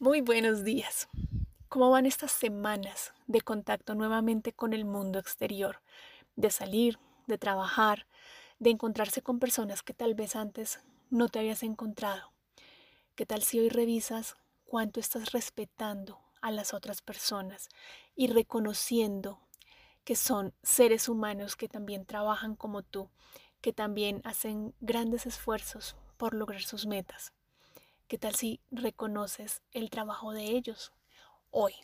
Muy buenos días. ¿Cómo van estas semanas de contacto nuevamente con el mundo exterior? De salir, de trabajar, de encontrarse con personas que tal vez antes no te habías encontrado. ¿Qué tal si hoy revisas cuánto estás respetando a las otras personas y reconociendo que son seres humanos que también trabajan como tú, que también hacen grandes esfuerzos por lograr sus metas? ¿Qué tal si reconoces el trabajo de ellos hoy?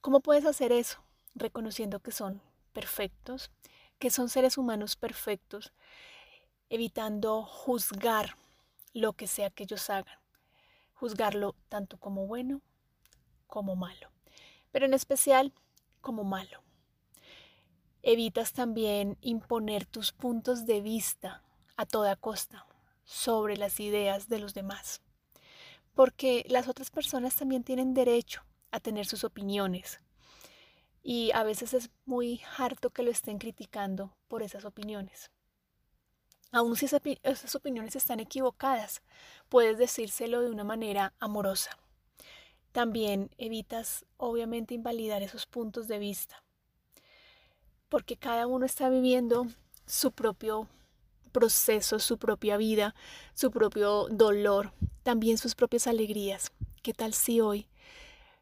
¿Cómo puedes hacer eso? Reconociendo que son perfectos, que son seres humanos perfectos, evitando juzgar lo que sea que ellos hagan, juzgarlo tanto como bueno como malo, pero en especial como malo. Evitas también imponer tus puntos de vista a toda costa sobre las ideas de los demás porque las otras personas también tienen derecho a tener sus opiniones. Y a veces es muy harto que lo estén criticando por esas opiniones. Aun si esas opiniones están equivocadas, puedes decírselo de una manera amorosa. También evitas, obviamente, invalidar esos puntos de vista, porque cada uno está viviendo su propio proceso, su propia vida, su propio dolor, también sus propias alegrías. ¿Qué tal si hoy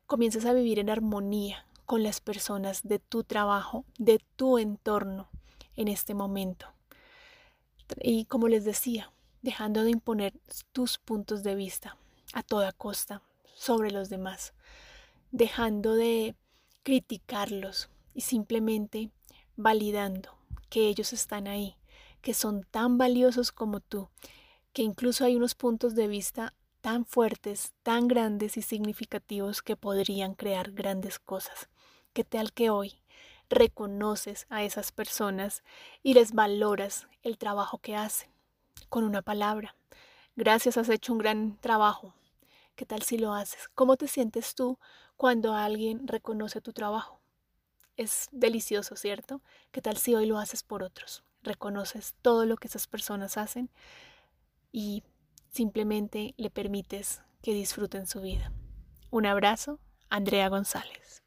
comienzas a vivir en armonía con las personas de tu trabajo, de tu entorno en este momento? Y como les decía, dejando de imponer tus puntos de vista a toda costa sobre los demás, dejando de criticarlos y simplemente validando que ellos están ahí, que son tan valiosos como tú, que incluso hay unos puntos de vista tan fuertes, tan grandes y significativos que podrían crear grandes cosas. Que tal que hoy reconoces a esas personas y les valoras el trabajo que hacen con una palabra. Gracias, has hecho un gran trabajo. ¿Qué tal si lo haces? ¿Cómo te sientes tú cuando alguien reconoce tu trabajo? Es delicioso, ¿cierto? ¿Qué tal si hoy lo haces por otros? reconoces todo lo que esas personas hacen y simplemente le permites que disfruten su vida. Un abrazo, Andrea González.